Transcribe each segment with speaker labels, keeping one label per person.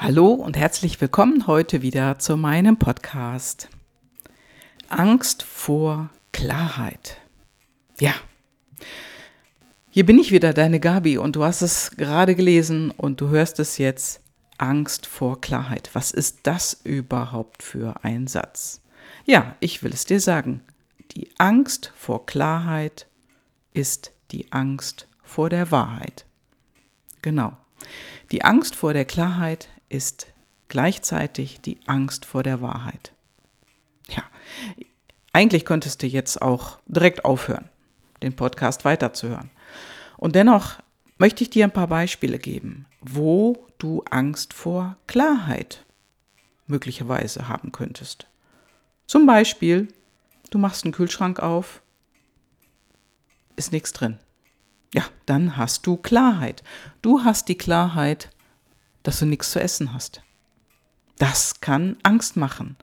Speaker 1: Hallo und herzlich willkommen heute wieder zu meinem Podcast. Angst vor Klarheit. Ja, hier bin ich wieder, deine Gabi, und du hast es gerade gelesen und du hörst es jetzt. Angst vor Klarheit. Was ist das überhaupt für ein Satz? Ja, ich will es dir sagen. Die Angst vor Klarheit ist die Angst vor der Wahrheit. Genau. Die Angst vor der Klarheit ist gleichzeitig die Angst vor der Wahrheit. Ja, eigentlich könntest du jetzt auch direkt aufhören, den Podcast weiterzuhören. Und dennoch möchte ich dir ein paar Beispiele geben, wo du Angst vor Klarheit möglicherweise haben könntest. Zum Beispiel, du machst einen Kühlschrank auf, ist nichts drin. Ja, dann hast du Klarheit. Du hast die Klarheit, dass du nichts zu essen hast. Das kann Angst machen.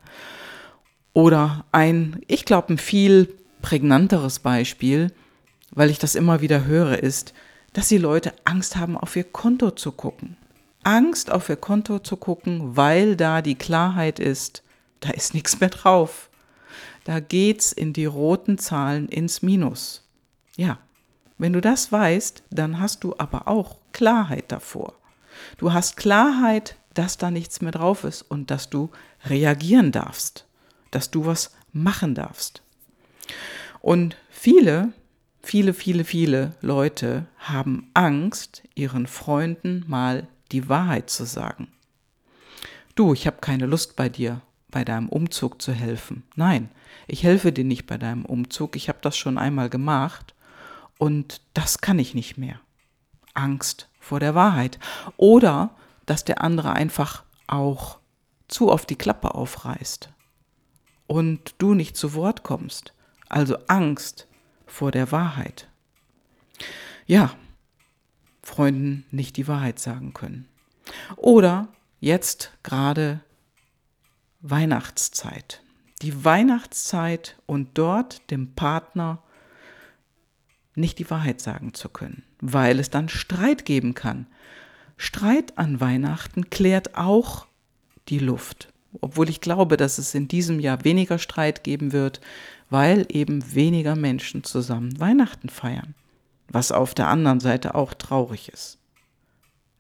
Speaker 1: Oder ein, ich glaube, ein viel prägnanteres Beispiel, weil ich das immer wieder höre, ist, dass die Leute Angst haben, auf ihr Konto zu gucken. Angst, auf ihr Konto zu gucken, weil da die Klarheit ist, da ist nichts mehr drauf. Da geht's in die roten Zahlen ins Minus. Ja, wenn du das weißt, dann hast du aber auch Klarheit davor. Du hast Klarheit, dass da nichts mehr drauf ist und dass du reagieren darfst, dass du was machen darfst. Und viele, viele, viele, viele Leute haben Angst, ihren Freunden mal die Wahrheit zu sagen. Du, ich habe keine Lust bei dir, bei deinem Umzug zu helfen. Nein, ich helfe dir nicht bei deinem Umzug. Ich habe das schon einmal gemacht und das kann ich nicht mehr. Angst vor der Wahrheit. Oder dass der andere einfach auch zu oft die Klappe aufreißt und du nicht zu Wort kommst. Also Angst vor der Wahrheit. Ja, Freunden nicht die Wahrheit sagen können. Oder jetzt gerade Weihnachtszeit. Die Weihnachtszeit und dort dem Partner nicht die Wahrheit sagen zu können, weil es dann Streit geben kann. Streit an Weihnachten klärt auch die Luft, obwohl ich glaube, dass es in diesem Jahr weniger Streit geben wird, weil eben weniger Menschen zusammen Weihnachten feiern, was auf der anderen Seite auch traurig ist.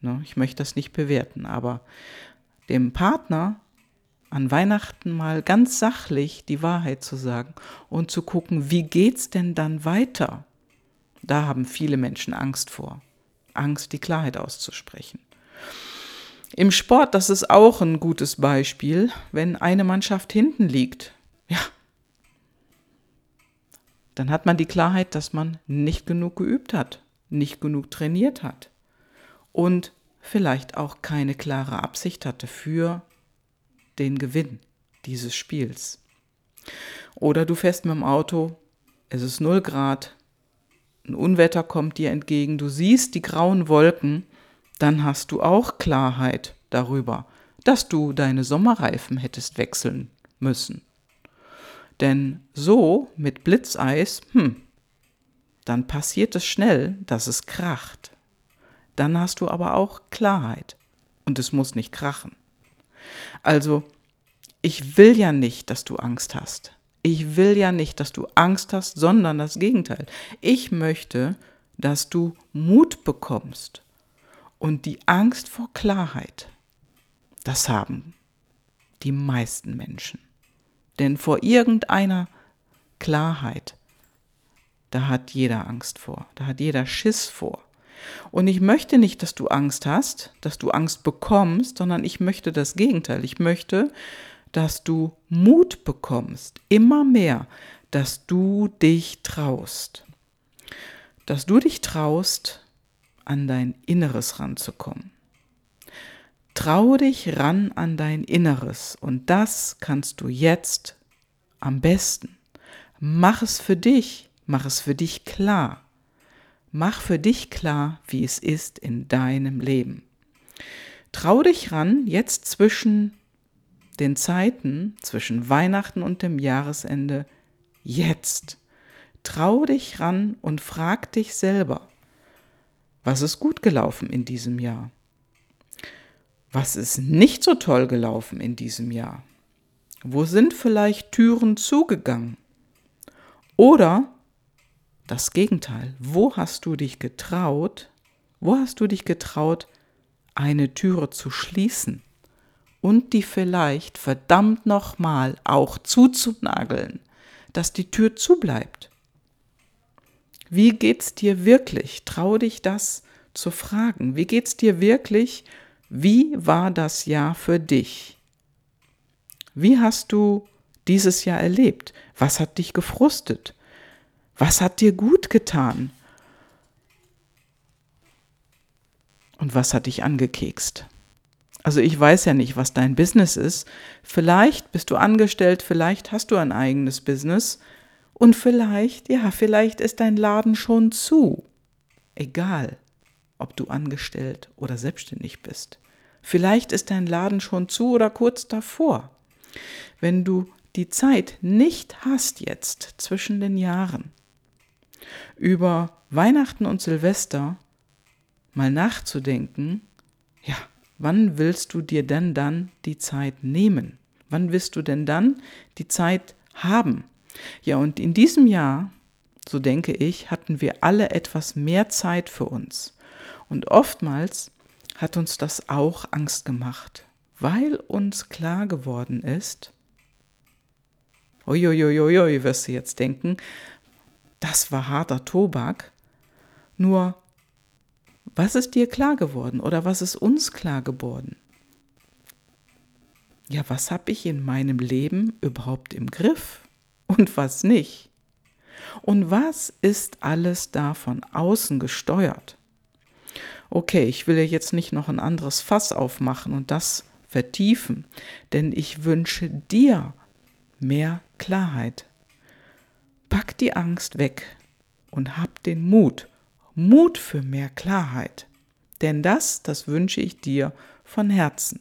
Speaker 1: Ne, ich möchte das nicht bewerten, aber dem Partner an Weihnachten mal ganz sachlich die Wahrheit zu sagen und zu gucken, wie geht's denn dann weiter? Da haben viele Menschen Angst vor. Angst, die Klarheit auszusprechen. Im Sport, das ist auch ein gutes Beispiel, wenn eine Mannschaft hinten liegt. Ja. Dann hat man die Klarheit, dass man nicht genug geübt hat, nicht genug trainiert hat und vielleicht auch keine klare Absicht hatte für den Gewinn dieses Spiels. Oder du fährst mit dem Auto, es ist 0 Grad, ein Unwetter kommt dir entgegen, du siehst die grauen Wolken, dann hast du auch Klarheit darüber, dass du deine Sommerreifen hättest wechseln müssen. Denn so mit Blitzeis, hm, dann passiert es schnell, dass es kracht. Dann hast du aber auch Klarheit und es muss nicht krachen. Also, ich will ja nicht, dass du Angst hast. Ich will ja nicht, dass du Angst hast, sondern das Gegenteil. Ich möchte, dass du Mut bekommst und die Angst vor Klarheit. Das haben die meisten Menschen. Denn vor irgendeiner Klarheit, da hat jeder Angst vor, da hat jeder Schiss vor. Und ich möchte nicht, dass du Angst hast, dass du Angst bekommst, sondern ich möchte das Gegenteil. Ich möchte, dass du Mut bekommst, immer mehr, dass du dich traust. Dass du dich traust, an dein Inneres ranzukommen. Trau dich ran an dein Inneres und das kannst du jetzt am besten. Mach es für dich, mach es für dich klar. Mach für dich klar, wie es ist in deinem Leben. Trau dich ran, jetzt zwischen den Zeiten zwischen Weihnachten und dem Jahresende jetzt. Trau dich ran und frag dich selber, was ist gut gelaufen in diesem Jahr? Was ist nicht so toll gelaufen in diesem Jahr? Wo sind vielleicht Türen zugegangen? Oder das Gegenteil, wo hast du dich getraut, wo hast du dich getraut, eine Türe zu schließen und die vielleicht verdammt nochmal auch zuzunageln, dass die Tür zubleibt? Wie geht's dir wirklich? Trau dich das zu fragen. Wie geht's dir wirklich? Wie war das Jahr für dich? Wie hast du dieses Jahr erlebt? Was hat dich gefrustet? Was hat dir gut getan? Und was hat dich angekekst? Also ich weiß ja nicht, was dein Business ist. Vielleicht bist du angestellt, vielleicht hast du ein eigenes Business und vielleicht, ja, vielleicht ist dein Laden schon zu. Egal, ob du angestellt oder selbstständig bist. Vielleicht ist dein Laden schon zu oder kurz davor. Wenn du die Zeit nicht hast jetzt zwischen den Jahren, über Weihnachten und Silvester mal nachzudenken, ja, wann willst du dir denn dann die Zeit nehmen? Wann willst du denn dann die Zeit haben? Ja, und in diesem Jahr, so denke ich, hatten wir alle etwas mehr Zeit für uns. Und oftmals hat uns das auch Angst gemacht, weil uns klar geworden ist, uiuiuiui, wirst du jetzt denken, das war harter Tobak. Nur, was ist dir klar geworden oder was ist uns klar geworden? Ja, was habe ich in meinem Leben überhaupt im Griff und was nicht? Und was ist alles da von außen gesteuert? Okay, ich will ja jetzt nicht noch ein anderes Fass aufmachen und das vertiefen, denn ich wünsche dir mehr Klarheit. Pack die Angst weg und hab den Mut, Mut für mehr Klarheit. Denn das, das wünsche ich dir von Herzen.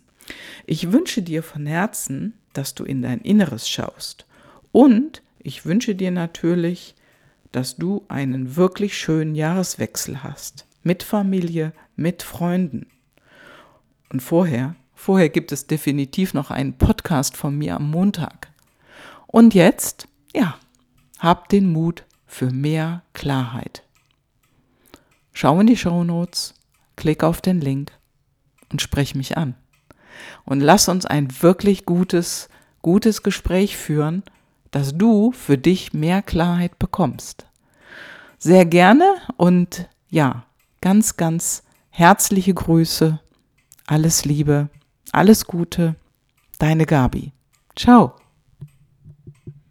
Speaker 1: Ich wünsche dir von Herzen, dass du in dein Inneres schaust. Und ich wünsche dir natürlich, dass du einen wirklich schönen Jahreswechsel hast. Mit Familie, mit Freunden. Und vorher, vorher gibt es definitiv noch einen Podcast von mir am Montag. Und jetzt, ja, hab den Mut für mehr Klarheit. Schau in die Show Notes, klick auf den Link und sprech mich an. Und lass uns ein wirklich gutes, gutes Gespräch führen, dass du für dich mehr Klarheit bekommst. Sehr gerne und ja, ganz, ganz herzliche Grüße, alles Liebe, alles Gute, deine Gabi. Ciao.